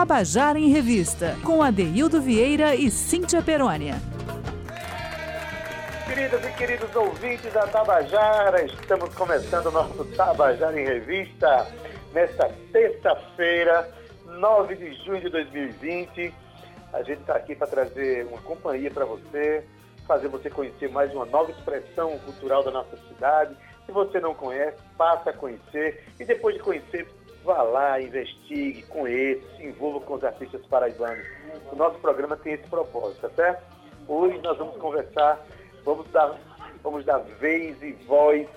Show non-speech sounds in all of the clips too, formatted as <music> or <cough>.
Tabajara em Revista, com Adeildo Vieira e Cíntia Perônia. Queridas e queridos ouvintes da Tabajara, estamos começando o nosso Tabajara em Revista nesta terça-feira, 9 de junho de 2020. A gente está aqui para trazer uma companhia para você, fazer você conhecer mais uma nova expressão cultural da nossa cidade. Se você não conhece, passe a conhecer e depois de conhecer, vá lá, investigue, conheça, se envolva com os artistas paraibanos. O nosso programa tem esse propósito, tá certo? Hoje nós vamos conversar, vamos dar, vamos dar vez e voz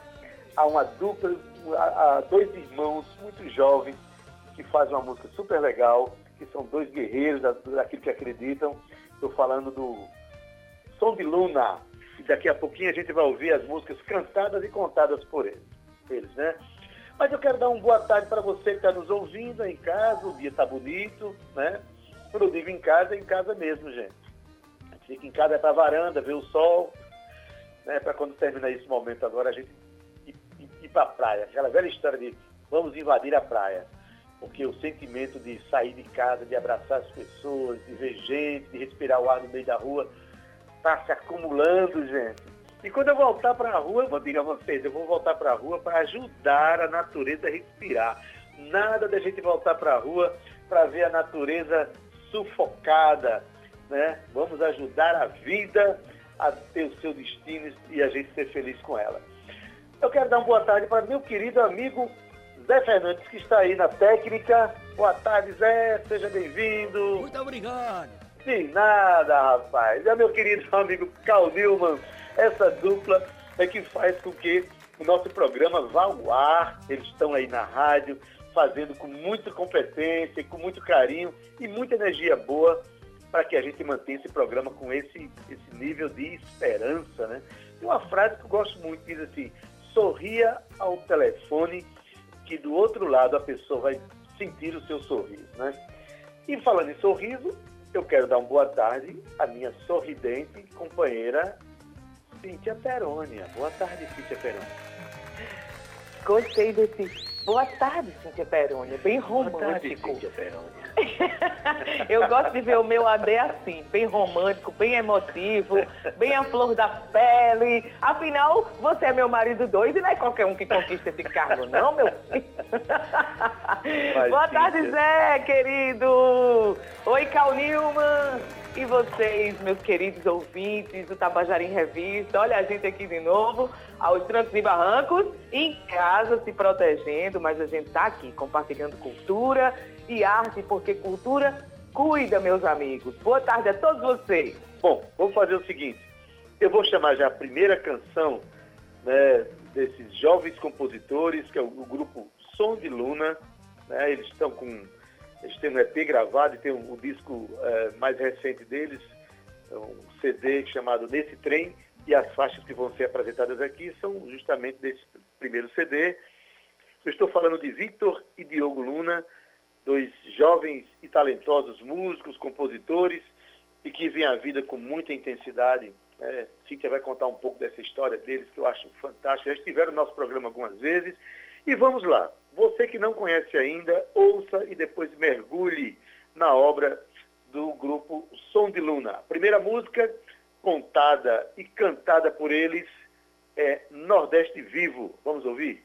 a uma dupla, a, a dois irmãos muito jovens que fazem uma música super legal, que são dois guerreiros daquilo que acreditam. Estou falando do Som de Luna. E daqui a pouquinho a gente vai ouvir as músicas cantadas e contadas por eles, eles né? Mas eu quero dar uma boa tarde para você que está nos ouvindo em casa. O dia está bonito, né? Quando eu digo em casa, é em casa mesmo, gente. A gente fica em casa, é para a varanda, ver o sol, né? Para quando terminar esse momento agora, a gente ir, ir, ir para a praia. Aquela velha história de vamos invadir a praia. Porque o sentimento de sair de casa, de abraçar as pessoas, de ver gente, de respirar o ar no meio da rua, está se acumulando, gente. E quando eu voltar para a rua, eu vou dizer a vocês, eu vou voltar para a rua para ajudar a natureza a respirar. Nada da gente voltar para a rua para ver a natureza sufocada, né? Vamos ajudar a vida a ter o seu destino e a gente ser feliz com ela. Eu quero dar uma boa tarde para meu querido amigo Zé Fernandes, que está aí na técnica. Boa tarde, Zé, seja bem-vindo. Muito obrigado. De nada, rapaz. É meu querido <laughs> amigo Carl Newman essa dupla é que faz com que o nosso programa vá ao ar. Eles estão aí na rádio, fazendo com muita competência, com muito carinho e muita energia boa para que a gente mantenha esse programa com esse, esse nível de esperança, né? Tem uma frase que eu gosto muito, diz assim, sorria ao telefone que do outro lado a pessoa vai sentir o seu sorriso, né? E falando em sorriso, eu quero dar uma boa tarde à minha sorridente companheira Cíntia Perônia. Boa tarde, Cíntia Perônia. Gostei desse. Boa tarde, Cíntia Perônia. Bem romântico. Boa tarde, Cíntia Perônia. <laughs> Eu gosto de ver o meu AD assim, bem romântico, bem emotivo, bem a flor da pele. Afinal, você é meu marido doido e não é qualquer um que conquista esse cargo, não, meu filho. Mas, Boa tarde, Zé, querido. Oi, Cal Newman. E vocês, meus queridos ouvintes do Tabajara em Revista, olha a gente aqui de novo, aos trancos e barrancos, em casa se protegendo, mas a gente está aqui compartilhando cultura e arte, porque cultura cuida, meus amigos. Boa tarde a todos vocês. Bom, vamos fazer o seguinte, eu vou chamar já a primeira canção né, desses jovens compositores, que é o, grupo Som de Luna, né, eles estão com eles têm um EP gravado e tem um disco é, mais recente deles, um CD chamado Nesse Trem, e as faixas que vão ser apresentadas aqui são justamente desse primeiro CD. Eu estou falando de Victor e Diogo Luna, dois jovens e talentosos músicos, compositores, e que vêm à vida com muita intensidade. É, Cíntia vai contar um pouco dessa história deles, que eu acho fantástica. Já estiveram no nosso programa algumas vezes. E vamos lá. Você que não conhece ainda, ouça e depois mergulhe na obra do grupo Som de Luna. A primeira música, contada e cantada por eles, é Nordeste Vivo. Vamos ouvir?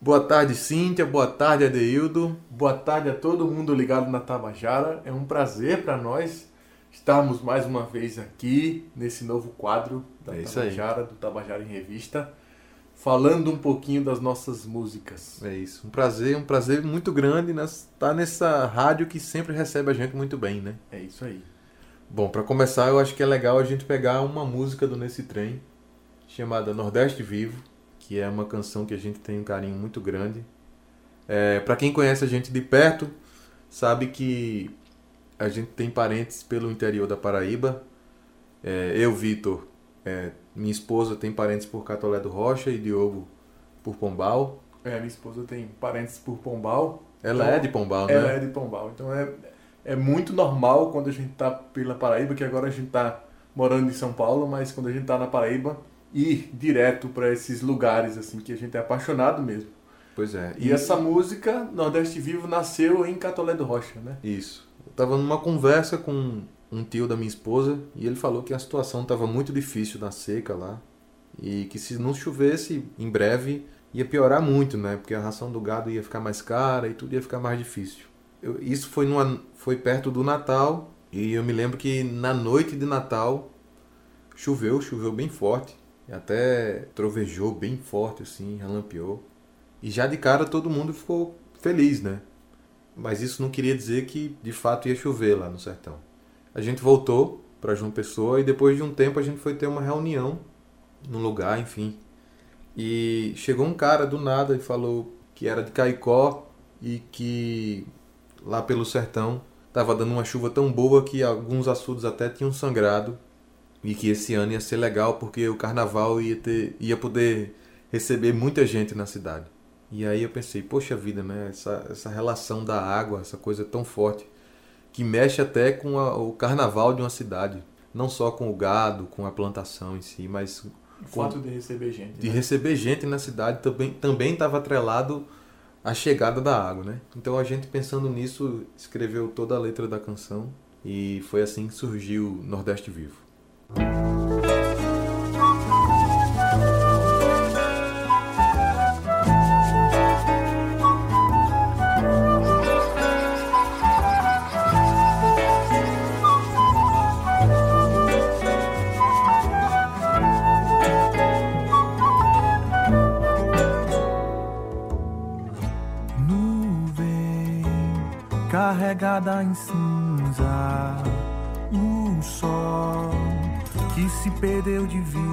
Boa tarde, Cíntia. Boa tarde, Adeildo. Boa tarde a todo mundo ligado na Tabajara. É um prazer para nós estarmos mais uma vez aqui nesse novo quadro da é Tabajara, do Tabajara em Revista falando um pouquinho das nossas músicas. É isso. Um prazer, um prazer muito grande estar tá nessa rádio que sempre recebe a gente muito bem, né? É isso aí. Bom, para começar, eu acho que é legal a gente pegar uma música do Nesse Trem chamada Nordeste Vivo, que é uma canção que a gente tem um carinho muito grande. É, para quem conhece a gente de perto, sabe que a gente tem parentes pelo interior da Paraíba. É, eu, Vitor, é, minha esposa tem parentes por Catolé do Rocha e Diogo por Pombal. É, minha esposa tem parentes por Pombal. Ela então, é de Pombal, né? Ela é de Pombal. Então é, é muito normal quando a gente tá pela Paraíba, que agora a gente tá morando em São Paulo, mas quando a gente tá na Paraíba, ir direto para esses lugares assim que a gente é apaixonado mesmo. Pois é. E, e essa música, Nordeste Vivo, nasceu em Catolé do Rocha, né? Isso. Eu tava numa conversa com um tio da minha esposa e ele falou que a situação estava muito difícil na seca lá e que se não chovesse em breve ia piorar muito, né? Porque a ração do gado ia ficar mais cara e tudo ia ficar mais difícil. Eu, isso foi, numa, foi perto do Natal e eu me lembro que na noite de Natal choveu, choveu bem forte. Até trovejou bem forte assim, relampeou. E já de cara todo mundo ficou feliz, né? Mas isso não queria dizer que de fato ia chover lá no sertão. A gente voltou para João Pessoa e depois de um tempo a gente foi ter uma reunião num lugar, enfim. E chegou um cara do nada e falou que era de Caicó e que lá pelo sertão estava dando uma chuva tão boa que alguns açudes até tinham sangrado e que esse ano ia ser legal porque o carnaval ia ter ia poder receber muita gente na cidade. E aí eu pensei, poxa vida, né? Essa, essa relação da água, essa coisa tão forte que mexe até com a, o carnaval de uma cidade, não só com o gado, com a plantação em si, mas o fato de receber gente. De né? receber gente na cidade também também estava atrelado à chegada da água, né? Então a gente pensando nisso escreveu toda a letra da canção e foi assim que surgiu Nordeste Vivo. Sol que se perdeu de vista.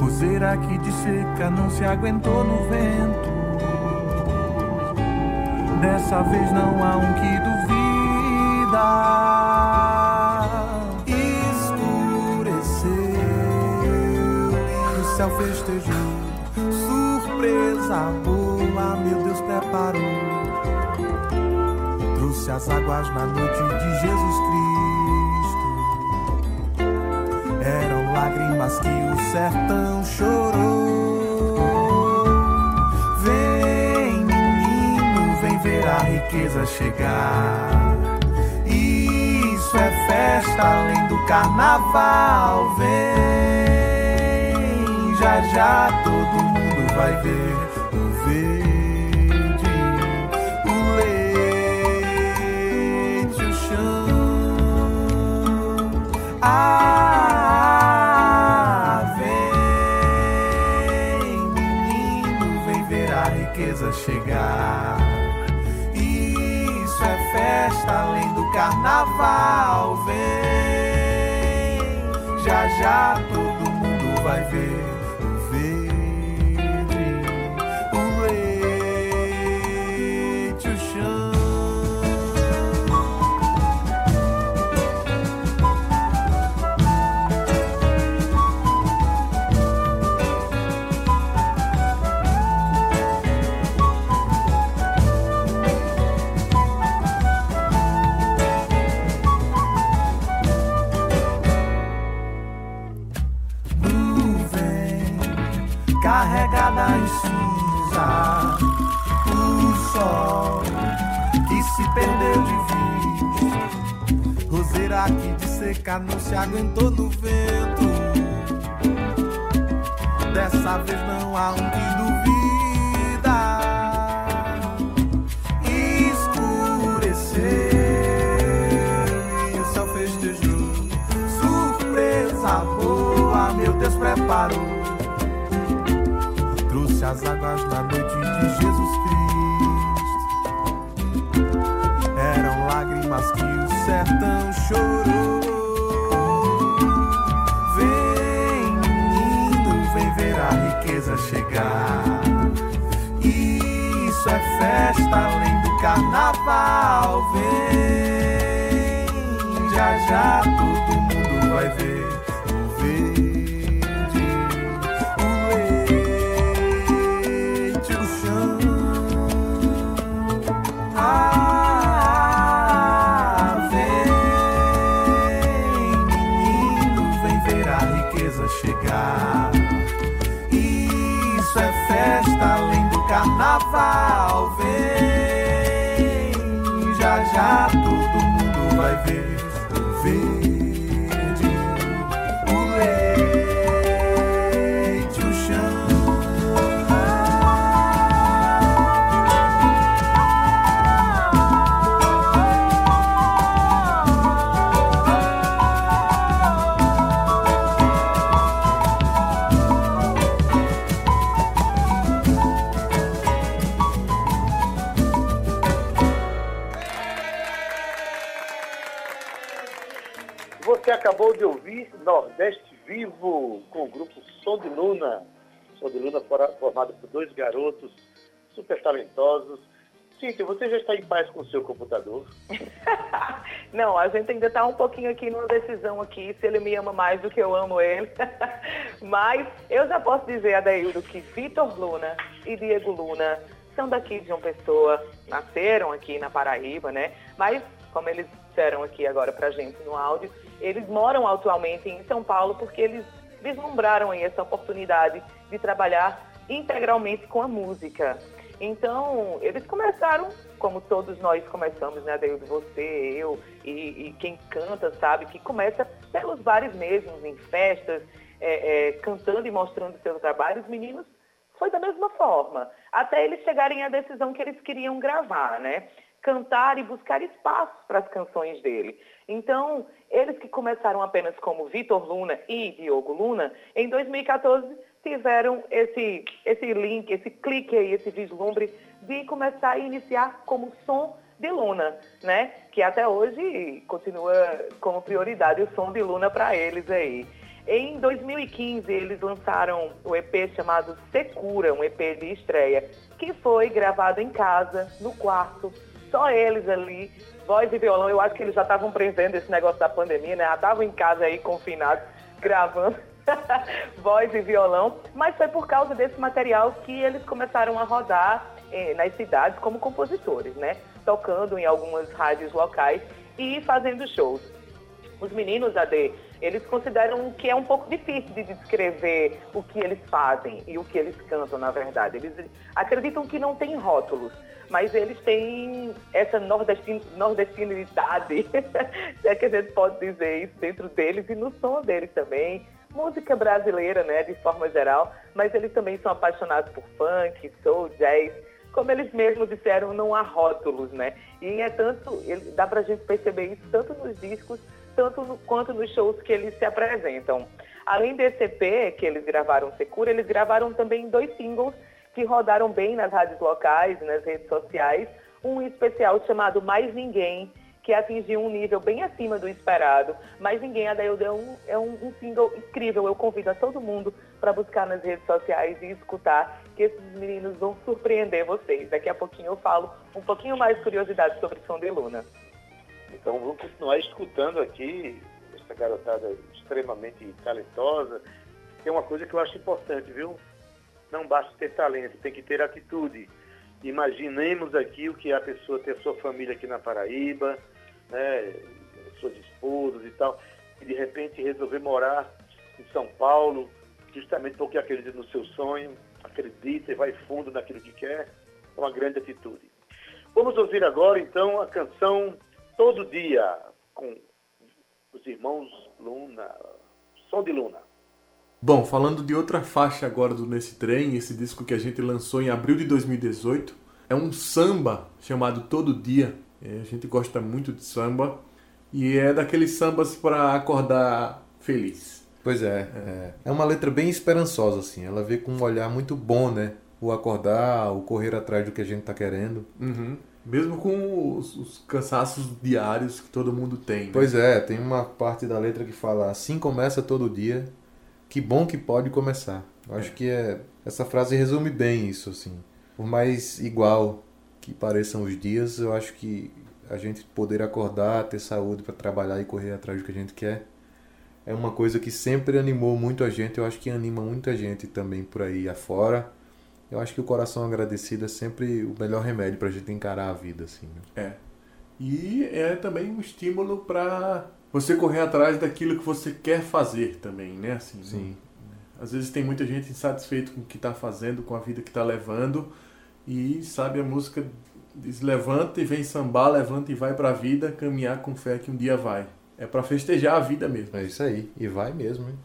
Roseira que de seca não se aguentou no vento. Dessa vez não há um que duvida. Escureceu e o céu festejou. Surpresa boa, meu Deus preparou trouxe as águas na noite de Jesus Cristo. Lágrimas que o sertão chorou. Vem, menino, vem ver a riqueza chegar. Isso é festa além do carnaval. Vem, já já todo mundo vai ver carnaval. Vem, já já todo mundo vai ver. Já todo mundo vai ver acabou de ouvir Nordeste Vivo com o grupo Som de Luna. Som de Luna formado por dois garotos super talentosos. Cíntia, você já está em paz com o seu computador? <laughs> Não, a gente ainda está um pouquinho aqui numa decisão aqui, se ele me ama mais do que eu amo ele. <laughs> Mas eu já posso dizer, Adaildo, que Vitor Luna e Diego Luna são daqui de uma Pessoa, nasceram aqui na Paraíba, né? Mas, como eles disseram aqui agora pra gente no áudio, eles moram atualmente em São Paulo porque eles vislumbraram essa oportunidade de trabalhar integralmente com a música. Então, eles começaram, como todos nós começamos, né, Deus, você, eu e, e, quem canta, sabe, que começa pelos bares mesmos, em festas, é, é, cantando e mostrando seu trabalho. Os meninos foi da mesma forma, até eles chegarem à decisão que eles queriam gravar, né? Cantar e buscar espaços para as canções dele. Então, eles que começaram apenas como Vitor Luna e Diogo Luna, em 2014 tiveram esse, esse link, esse clique aí, esse vislumbre de começar a iniciar como som de Luna, né? Que até hoje continua como prioridade o som de Luna para eles aí. Em 2015, eles lançaram o EP chamado Secura, um EP de estreia, que foi gravado em casa, no quarto, só eles ali, voz e violão. Eu acho que eles já estavam prevendo esse negócio da pandemia, né? Já estavam em casa aí, confinados, gravando <laughs> voz e violão. Mas foi por causa desse material que eles começaram a rodar eh, nas cidades como compositores, né? Tocando em algumas rádios locais e fazendo shows. Os meninos AD, eles consideram que é um pouco difícil de descrever o que eles fazem e o que eles cantam, na verdade. Eles acreditam que não tem rótulos mas eles têm essa nordestin nordestinidade, <laughs> se é que a gente pode dizer isso, dentro deles e no som deles também. Música brasileira, né, de forma geral, mas eles também são apaixonados por funk, soul, jazz. Como eles mesmos disseram, não há rótulos, né? E é tanto, dá pra gente perceber isso tanto nos discos, tanto no, quanto nos shows que eles se apresentam. Além desse EP que eles gravaram Secura, eles gravaram também dois singles que rodaram bem nas rádios locais, nas redes sociais, um especial chamado Mais Ninguém, que atingiu um nível bem acima do esperado. Mais Ninguém, Adaildo, é um, é um, um single incrível. Eu convido a todo mundo para buscar nas redes sociais e escutar, que esses meninos vão surpreender vocês. Daqui a pouquinho eu falo um pouquinho mais de curiosidade sobre Som de Luna. Então vamos continuar escutando aqui essa garotada extremamente talentosa. Tem uma coisa que eu acho importante, viu? não basta ter talento, tem que ter atitude. Imaginemos aqui o que é a pessoa ter sua família aqui na Paraíba, né, suas esposas e tal, e de repente resolver morar em São Paulo, justamente porque acredita no seu sonho, acredita e vai fundo naquilo que quer, é uma grande atitude. Vamos ouvir agora então a canção Todo Dia, com os irmãos Luna, Som de Luna. Bom, falando de outra faixa agora do Nesse Trem, esse disco que a gente lançou em abril de 2018, é um samba chamado Todo Dia. É, a gente gosta muito de samba e é daqueles sambas para acordar feliz. Pois é, é, é uma letra bem esperançosa assim. Ela vê com um olhar muito bom, né? O acordar, o correr atrás do que a gente está querendo. Uhum. Mesmo com os, os, cansaços diários que todo mundo tem. Né? Pois é, tem uma parte da letra que fala assim começa todo dia, que bom que pode começar. Eu acho que é, essa frase resume bem isso, assim. Por mais igual que pareçam os dias, eu acho que a gente poder acordar, ter saúde para trabalhar e correr atrás do que a gente quer, é uma coisa que sempre animou muito a gente. Eu acho que anima muita gente também por aí afora. Eu acho que o coração agradecido é sempre o melhor remédio para a gente encarar a vida, assim. Né? É. E é também um estímulo para você correr atrás daquilo que você quer fazer também, né? Assim, Sim. Às vezes tem muita gente insatisfeito com o que está fazendo, com a vida que está levando, e sabe, a música Diz levanta e vem sambar, levanta e vai pra vida, caminhar com fé que um dia vai. É para festejar a vida mesmo. É isso aí. E vai mesmo, hein?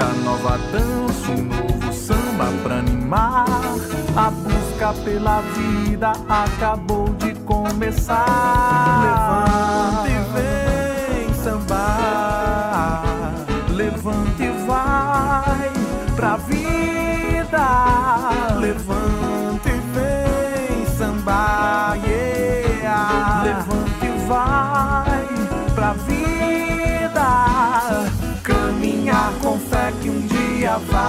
vida nova, dança um novo samba pra animar. A busca pela vida acabou de começar. Levanta dia vai.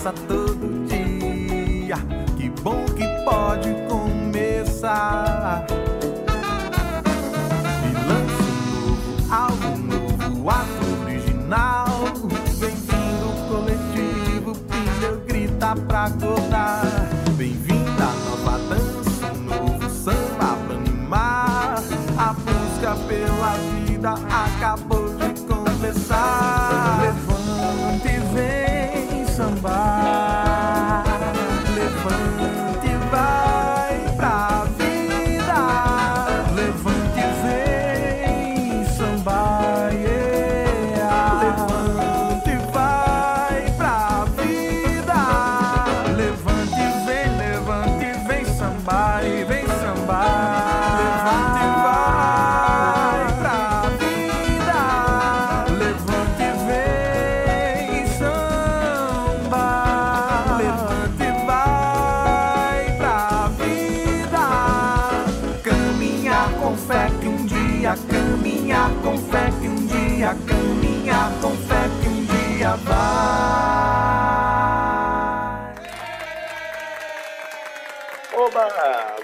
satu.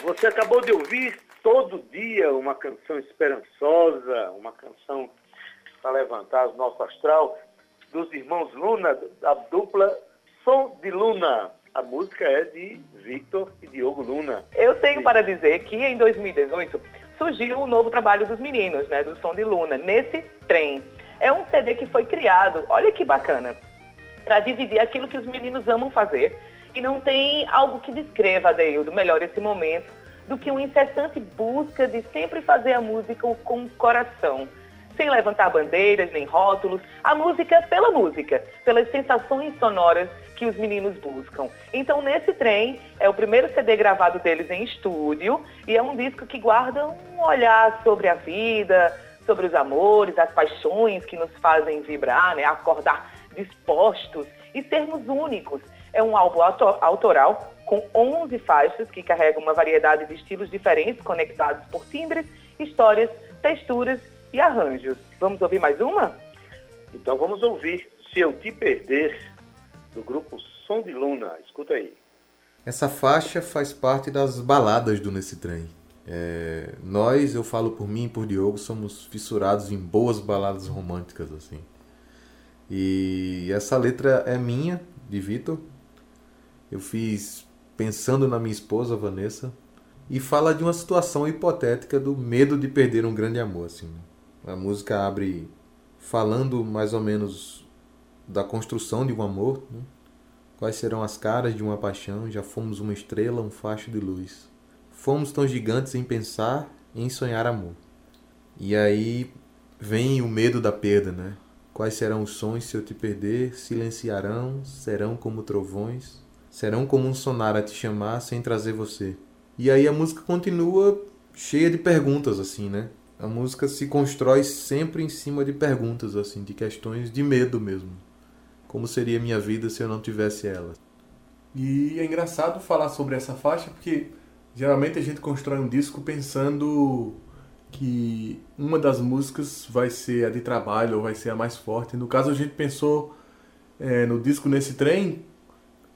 Você acabou de ouvir todo dia uma canção esperançosa, uma canção para levantar o nosso astral, dos irmãos Luna, da dupla Som de Luna. A música é de Victor e Diogo Luna. Eu tenho para dizer que em 2018 surgiu o um novo trabalho dos meninos, né, do Som de Luna, nesse trem. É um CD que foi criado, olha que bacana, para dividir aquilo que os meninos amam fazer e não tem algo que descreva, Adeildo, melhor esse momento do que uma incessante busca de sempre fazer a música com o coração, sem levantar bandeiras nem rótulos, a música pela música, pelas sensações sonoras que os meninos buscam. Então, nesse trem, é o primeiro CD gravado deles em estúdio e é um disco que guarda um olhar sobre a vida, sobre os amores, as paixões que nos fazem vibrar, né? acordar dispostos e sermos únicos. É um álbum autoral com 11 faixas que carregam uma variedade de estilos diferentes conectados por timbres, histórias, texturas e arranjos. Vamos ouvir mais uma? Então vamos ouvir Se Eu Te Perder, do grupo Som de Luna. Escuta aí. Essa faixa faz parte das baladas do Nesse Trem. É, nós, eu falo por mim e por Diogo, somos fissurados em boas baladas românticas assim. E essa letra é minha, de Vitor. Eu fiz pensando na minha esposa Vanessa e fala de uma situação hipotética do medo de perder um grande amor assim. A música abre falando mais ou menos da construção de um amor, né? quais serão as caras de uma paixão, já fomos uma estrela, um facho de luz. Fomos tão gigantes em pensar, em sonhar amor. E aí vem o medo da perda, né? Quais serão os sons se eu te perder? Silenciarão, serão como trovões, serão como um sonar a te chamar sem trazer você. E aí a música continua cheia de perguntas, assim, né? A música se constrói sempre em cima de perguntas, assim, de questões de medo mesmo. Como seria minha vida se eu não tivesse ela? E é engraçado falar sobre essa faixa porque geralmente a gente constrói um disco pensando que uma das músicas vai ser a de trabalho ou vai ser a mais forte. No caso, a gente pensou é, no disco Nesse Trem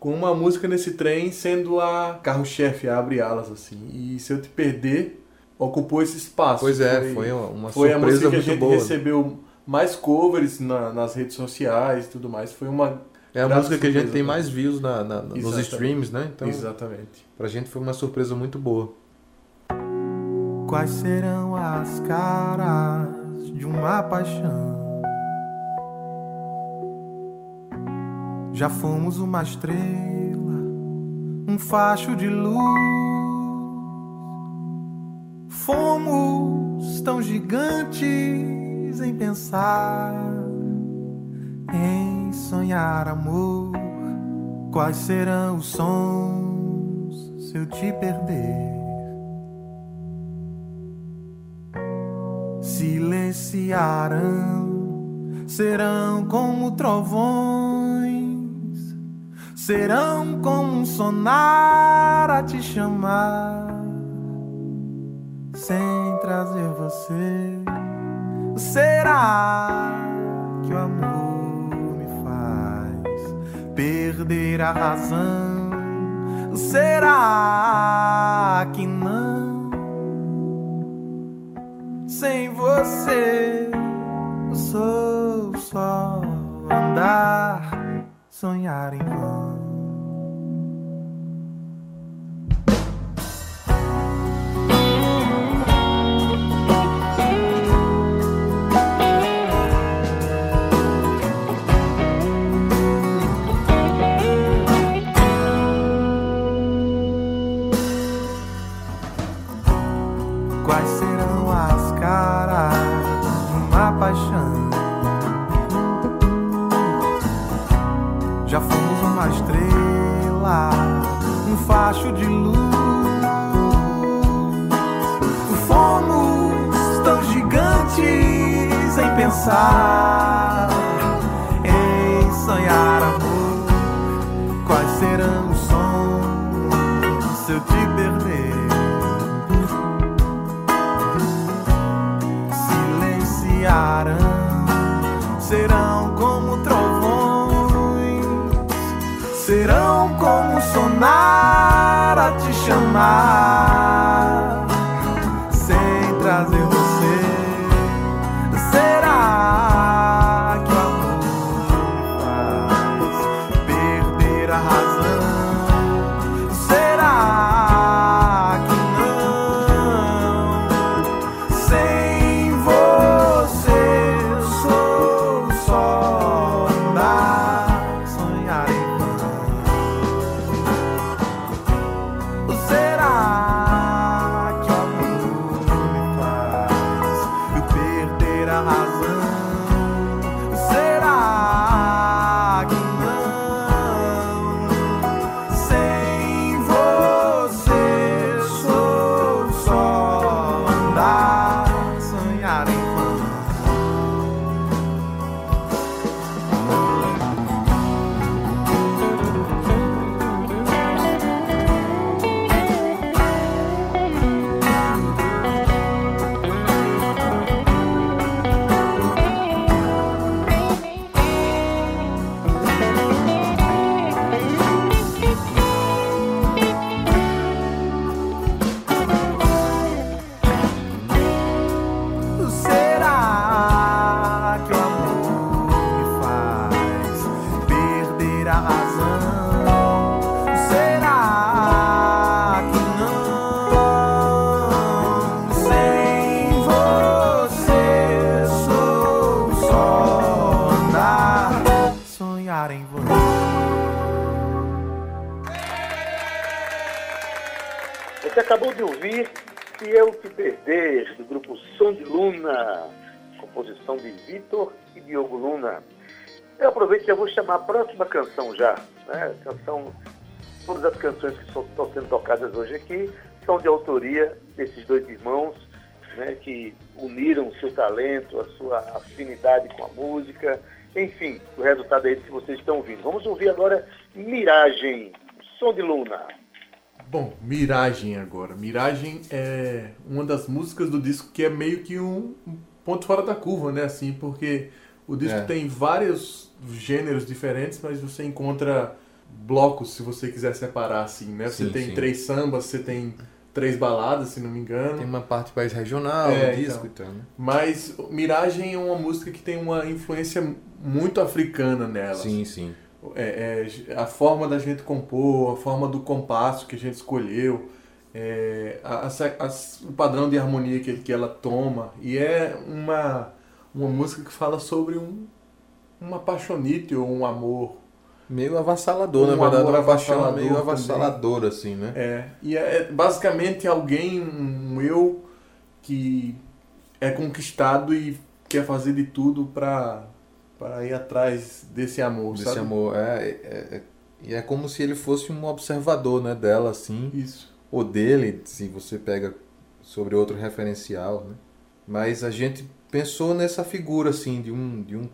com uma música nesse trem sendo a carro-chefe, abre alas, assim. E Se Eu Te Perder ocupou esse espaço. Pois é, foi, foi uma foi surpresa a música que a gente boa. recebeu mais covers na, nas redes sociais e tudo mais. Foi uma É a música que a gente tem mais views na, na- nos streams, né? Então, Exatamente. pra gente foi uma surpresa muito boa. Quais serão as caras de uma paixão? Já fomos uma estrela, um facho de luz. Fomos tão gigantes em pensar, em sonhar amor. Quais serão os sons se eu te perder? silenciarão, serão como trovões, serão como um sonar a te chamar, sem trazer você. Será que o amor me faz perder a razão? Será que não? Sem você, eu sou só andar, sonhar em vão. Eu Te Perder, do grupo Som de Luna, composição de Vitor e Diogo Luna. Eu aproveito e já vou chamar a próxima canção já. Né? Canção, todas as canções que estão sendo tocadas hoje aqui são de autoria desses dois irmãos né, que uniram o seu talento, a sua afinidade com a música. Enfim, o resultado é esse que vocês estão ouvindo. Vamos ouvir agora Miragem, Som de Luna. Bom, Miragem agora. Miragem é uma das músicas do disco que é meio que um ponto fora da curva, né? Assim, porque o disco é. tem vários gêneros diferentes, mas você encontra blocos, se você quiser separar assim, né? Você sim, tem sim. três sambas, você tem três baladas, se não me engano. Tem uma parte mais regional é, do disco então. né? Mas Miragem é uma música que tem uma influência muito africana nela. Sim, sim. É, é, a forma da gente compor, a forma do compasso que a gente escolheu, é, a, a, o padrão de harmonia que, que ela toma. E é uma, uma música que fala sobre um, uma paixonite ou um amor Meio avassalador, um na verdade, uma paixão meio avassalador, assim, né? É. E é, é basicamente alguém, um eu, que é conquistado e quer fazer de tudo para para ir atrás desse amor, desse sabe? amor, é, é, é, é como se ele fosse um observador, né, dela, assim. Isso. Ou dele, se você pega sobre outro referencial, né? Mas a gente pensou nessa figura, assim, de um, de um,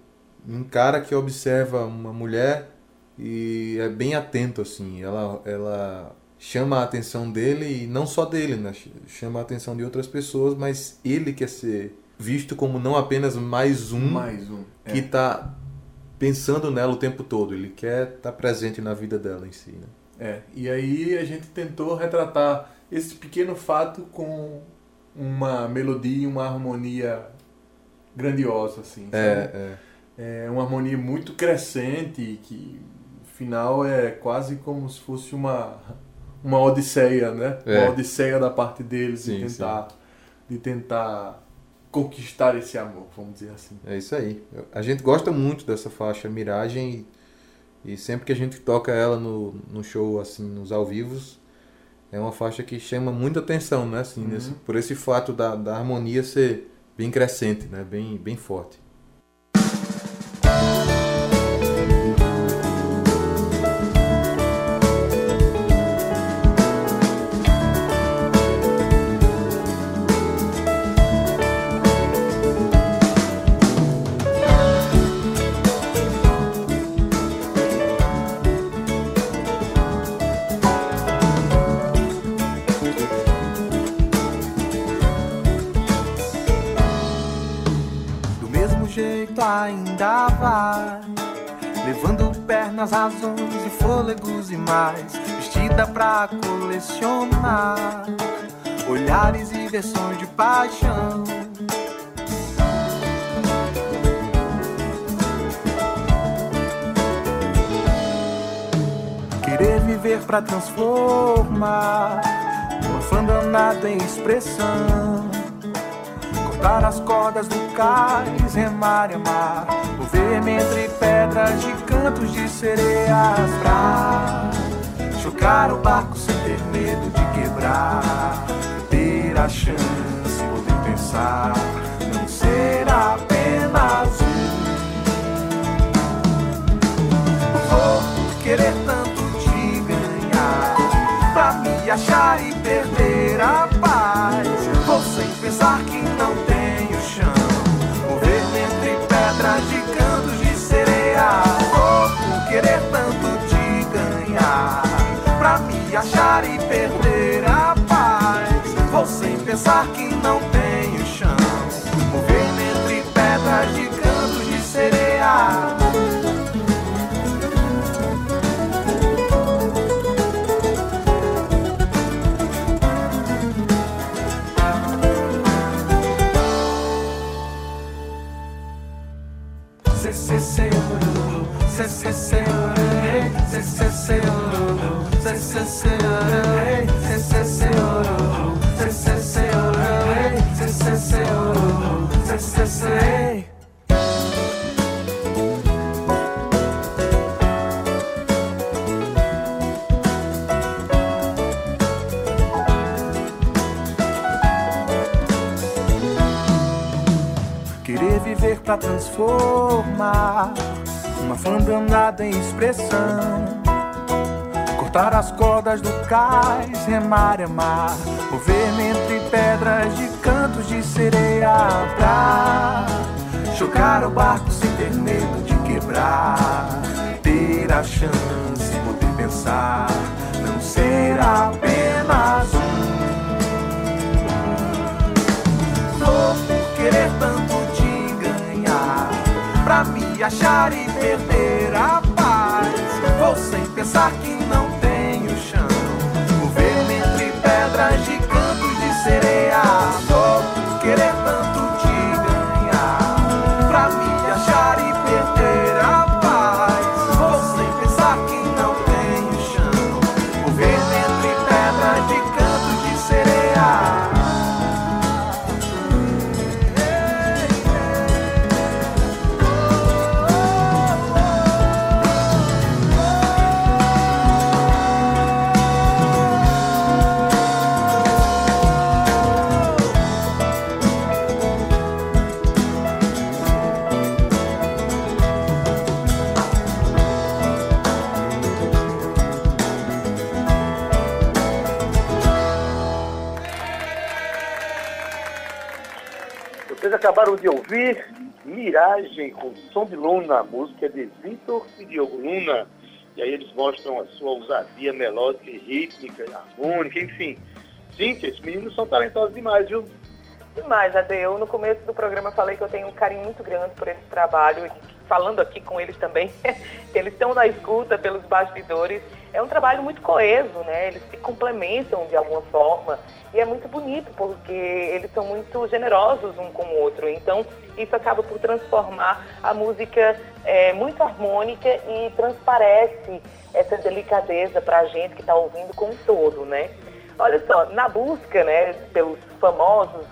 um cara que observa uma mulher e é bem atento assim. Ela ela chama a atenção dele e não só dele, né? Chama a atenção de outras pessoas, mas ele quer ser visto como não apenas mais um, mais um que está é. pensando nela o tempo todo. Ele quer estar tá presente na vida dela em si, né? É. E aí a gente tentou retratar esse pequeno fato com uma melodia e uma harmonia grandiosa, assim. É, é. É uma harmonia muito crescente que final é quase como se fosse uma uma odisseia, né? É. Uma odisseia da parte deles sim, de tentar sim. de tentar conquistar esse amor, vamos dizer assim. É isso aí. A gente gosta muito dessa faixa Miragem e, e sempre que a gente toca ela no, no show assim, nos ao vivos, é uma faixa que chama muita atenção, né? Assim, uhum. nesse, por esse fato da, da harmonia ser bem crescente, né? Bem bem forte. Razões e fôlegos e mais Vestida pra colecionar Olhares e versões de paixão. Querer viver pra transformar Morfando nada em expressão Cortar as cordas do cais, remar e amar Mover-me entre pedras de cantos de sereias Pra chocar o barco sem ter medo de quebrar. Ter a chance, poder pensar Não ser apenas um. Vou querer tanto te ganhar Pra me achar e perder a paz. Vou sem pensar que Querer viver pra transformar uma fã em expressão. Cortar as cordas do cais, remar e amar, mover-me entre pedras de cantos de sereia pra chocar o barco sem ter medo de quebrar, ter a chance, poder pensar, não ser apenas um. Vou querer tanto te ganhar, pra me achar e perder a paz. Vou sem pensar que acabaram de ouvir Miragem com Som de Luna, música de Vitor e Diogo Luna. E aí eles mostram a sua ousadia melódica e rítmica, harmônica, enfim. Gente, esses meninos são talentosos demais, viu? Demais, Ade. Eu no começo do programa falei que eu tenho um carinho muito grande por esse trabalho e falando aqui com eles também, <laughs> eles estão na escuta pelos bastidores. É um trabalho muito coeso, né? Eles se complementam de alguma forma e é muito bonito porque eles são muito generosos um com o outro. Então isso acaba por transformar a música é, muito harmônica e transparece essa delicadeza para a gente que está ouvindo como um todo, né? Olha só, na busca, né, pelos famosos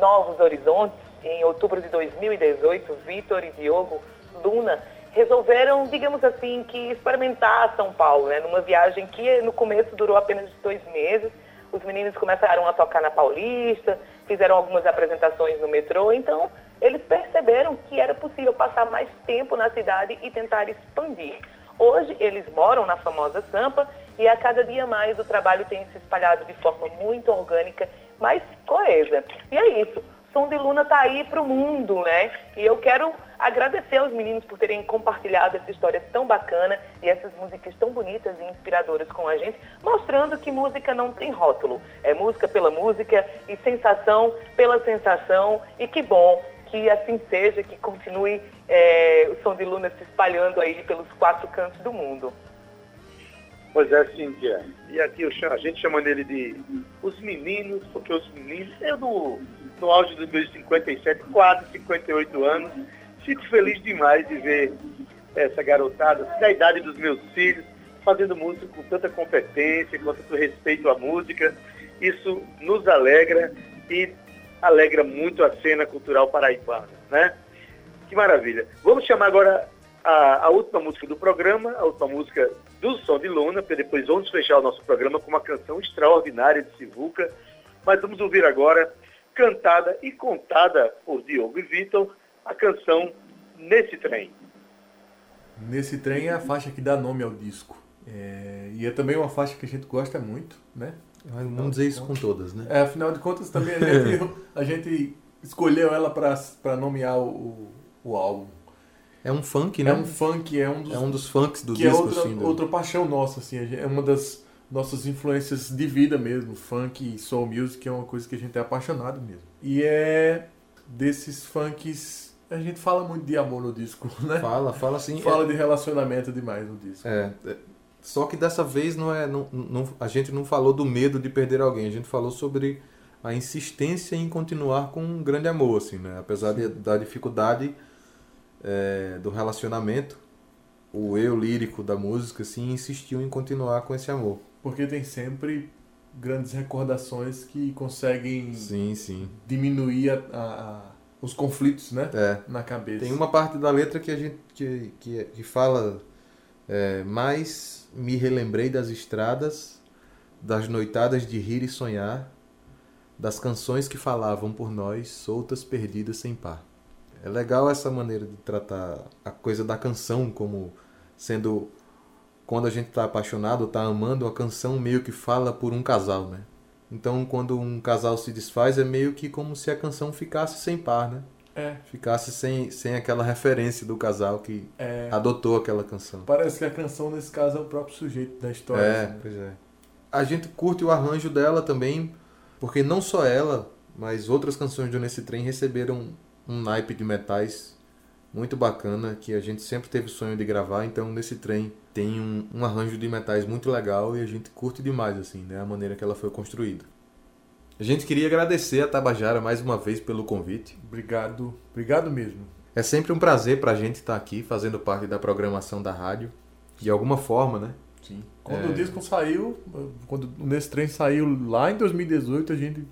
Novos Horizontes, em outubro de 2018, Vitor e Diogo Luna resolveram, digamos assim, que experimentar São Paulo, né? Numa viagem que no começo durou apenas dois meses. Os meninos começaram a tocar na Paulista, fizeram algumas apresentações no metrô, então eles perceberam que era possível passar mais tempo na cidade e tentar expandir. Hoje eles moram na famosa Sampa e a cada dia mais o trabalho tem se espalhado de forma muito orgânica, mais coesa. E é isso. Som de Luna tá aí pro mundo, né? E eu quero agradecer aos meninos por terem compartilhado essa história tão bacana e essas músicas tão bonitas e inspiradoras com a gente, mostrando que música não tem rótulo. É música pela música e sensação pela sensação. E que bom que assim seja, que continue é, o som de Luna se espalhando aí pelos quatro cantos do mundo. Pois é, Cíntia. E aqui chamo- a gente chama nele de os meninos, porque os meninos, eu no, no auge dos meus 57, quase 58 anos, fico feliz demais de ver essa garotada, da idade dos meus filhos, fazendo música com tanta competência, com tanto respeito à música. Isso nos alegra e alegra muito a cena cultural paraibana, né? Que maravilha. Vamos chamar agora a, a última música do programa, a última música do Som de Luna, porque depois vamos fechar o nosso programa com uma canção extraordinária de Sivuca. Mas vamos ouvir agora, cantada e contada por Diogo e Vitor, a canção Nesse Trem. Nesse trem é a faixa que dá nome ao disco. É, e é também uma faixa que a gente gosta muito, né? Vamos dizer isso com todas, né? É, afinal de contas, também a gente, <laughs> a gente escolheu ela para nomear o, o álbum. É um funk, né? É um funk, é um dos, É um dos funks do que é disco, outra, assim. do- outra paixão nossa, assim, é uma das nossas influências de vida mesmo. Funk e soul music é uma coisa que a gente é apaixonado mesmo. E é desses funks, a gente fala muito de amor no disco, <laughs> né? Fala, fala assim. Fala de relacionamento demais no disco. É, é, só que dessa vez não é, não, não- a gente não falou do medo de perder alguém, a gente falou sobre a insistência em continuar com um grande amor, assim, né? Apesar de- da dificuldade é, do relacionamento, o eu lírico da música, assim, insistiu em continuar com esse amor. Porque tem sempre grandes recordações que conseguem Sim, sim. diminuir a- a- os conflitos, né? É. Na cabeça. Tem uma parte da letra que a gente que, que, que fala é, mais me relembrei das estradas, das noitadas de rir e sonhar, das canções que falavam por nós, soltas, perdidas sem par. É legal essa maneira de tratar a coisa da canção como sendo quando a gente está apaixonado, está amando, a canção meio que fala por um casal, né? Então, quando um casal se desfaz, é meio que como se a canção ficasse sem par, né? É. Ficasse sem, sem aquela referência do casal que É. adotou aquela canção. Parece que a canção, nesse caso, é o próprio sujeito da história. É, assim. pois é. A gente curte o arranjo dela também, porque não só ela, mas outras canções do Nesse Trem receberam um naipe de metais muito bacana, que a gente sempre teve sonho de gravar, então Nesse Trem tem um, um arranjo de metais muito legal e a gente curte demais, assim, né, a maneira que ela foi construída. A gente queria agradecer a Tabajara mais uma vez pelo convite. Obrigado. Obrigado mesmo. É sempre um prazer pra gente estar aqui fazendo parte da programação da rádio, de alguma forma, né? Sim. Quando É. o disco saiu, quando o Nesse Trem saiu lá em 2018, a gente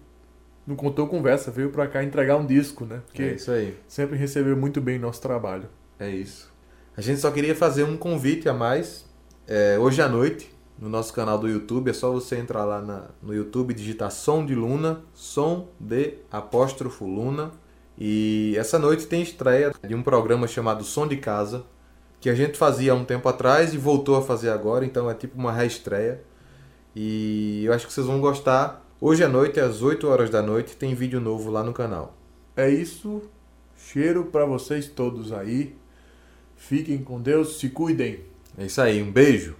não contou conversa, veio pra cá entregar um disco, né? Porque É isso aí. sempre recebeu muito bem nosso trabalho. É isso. A gente só queria fazer um convite a mais. É, hoje à noite, no nosso canal do YouTube, é só você entrar lá na- no YouTube e digitar Som de Luna, Som de Apóstrofo Luna. E essa noite tem estreia de um programa chamado Som de Casa, que a gente fazia há um tempo atrás e voltou a fazer agora, então é tipo uma reestreia. E eu acho que vocês vão gostar. Hoje à noite, às 8 horas da noite, tem vídeo novo lá no canal. É isso. Cheiro pra vocês todos aí. Fiquem com Deus, se cuidem. É isso aí, um beijo!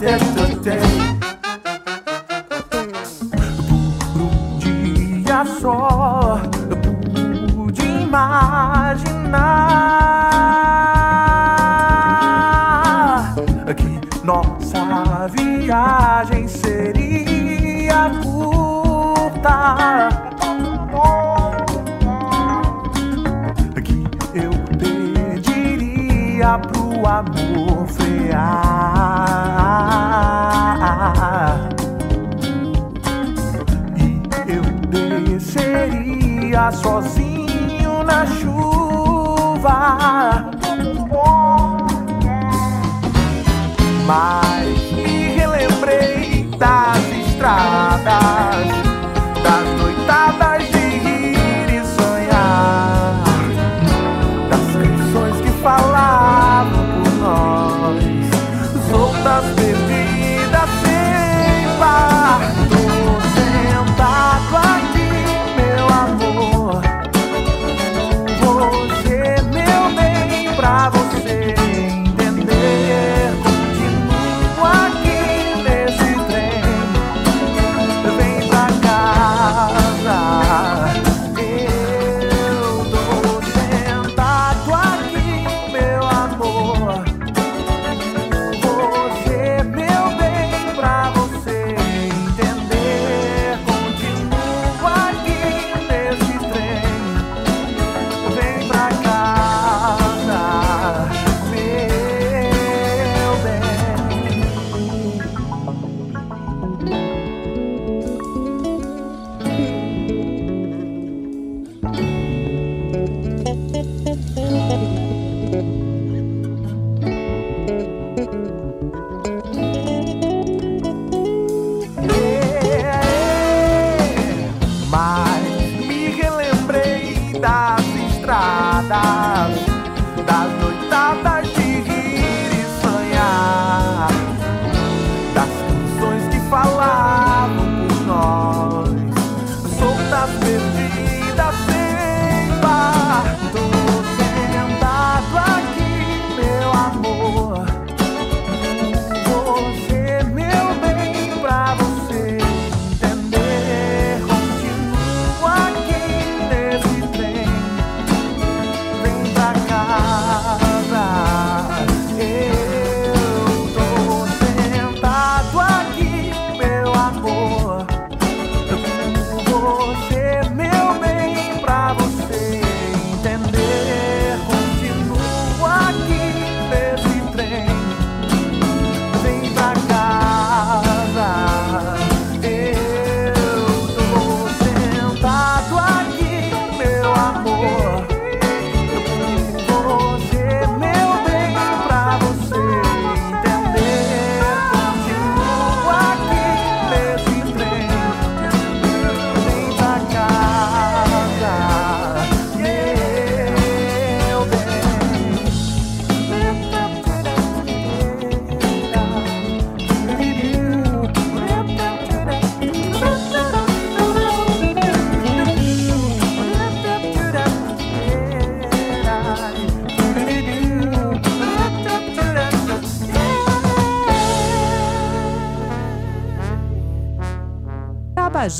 Dia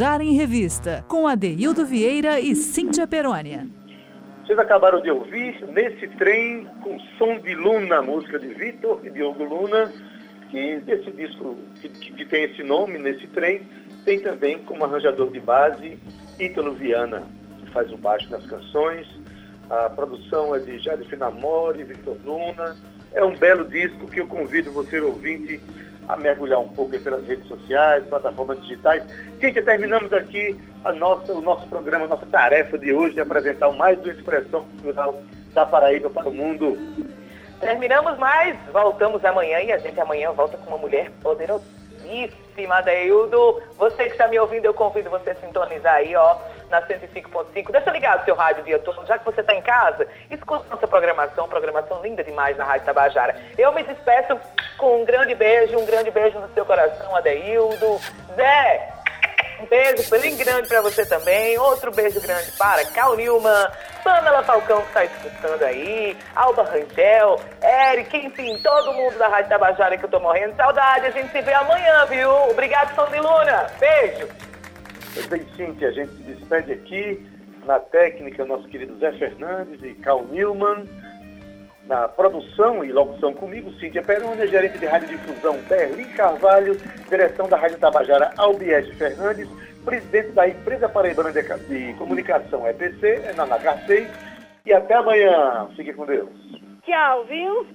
Tabajara em Revista, com Adeildo Vieira e Cíntia Perônia. Vocês acabaram de ouvir Nesse Trem com Som de Luna, música de Vitor e Diogo Luna, que desse disco que, que, tem esse nome, Nesse Trem, tem também como arranjador de base Ítalo Viana, que faz o baixo das canções. A produção é de Jade Finamore, Vitor Luna. É um belo disco que eu convido você, ouvinte, a mergulhar um pouco pelas redes sociais, plataformas digitais. Gente, terminamos aqui a nossa, o nosso programa, a nossa tarefa de hoje de apresentar mais uma expressão cultural da Paraíba para o mundo. Terminamos mais, voltamos amanhã e a gente amanhã volta com uma mulher poderosíssima, Adeildo. Você que está me ouvindo, eu convido você a sintonizar aí, ó, na 105.5. Deixa ligado seu rádio o dia todo, já que você está em casa, escuta nossa programação, programação linda demais na Rádio Tabajara. Eu me despeço com um grande beijo, um grande beijo no seu coração, Adeildo. Zé, um beijo bem grande para você também. Outro beijo grande para Cal Nilman, Pamela Falcão que está escutando aí, Alba Rangel, Eric, enfim, todo mundo da Rádio Tabajara que eu tô morrendo de saudade. A gente se vê amanhã, viu? Obrigado, São de Luna. Beijo. Pois bem, Cintia, a gente se despede aqui na técnica, nosso querido Zé Fernandes e Cal Newman. Na produção e locução comigo, Cíntia Perônia, gerente de radiodifusão Berlim Carvalho, direção da Rádio Tabajara Albiege Fernandes, presidente da empresa Paraibana de Comunicação EPC, é na NH6. E até amanhã. Fique com Deus. Tchau, viu?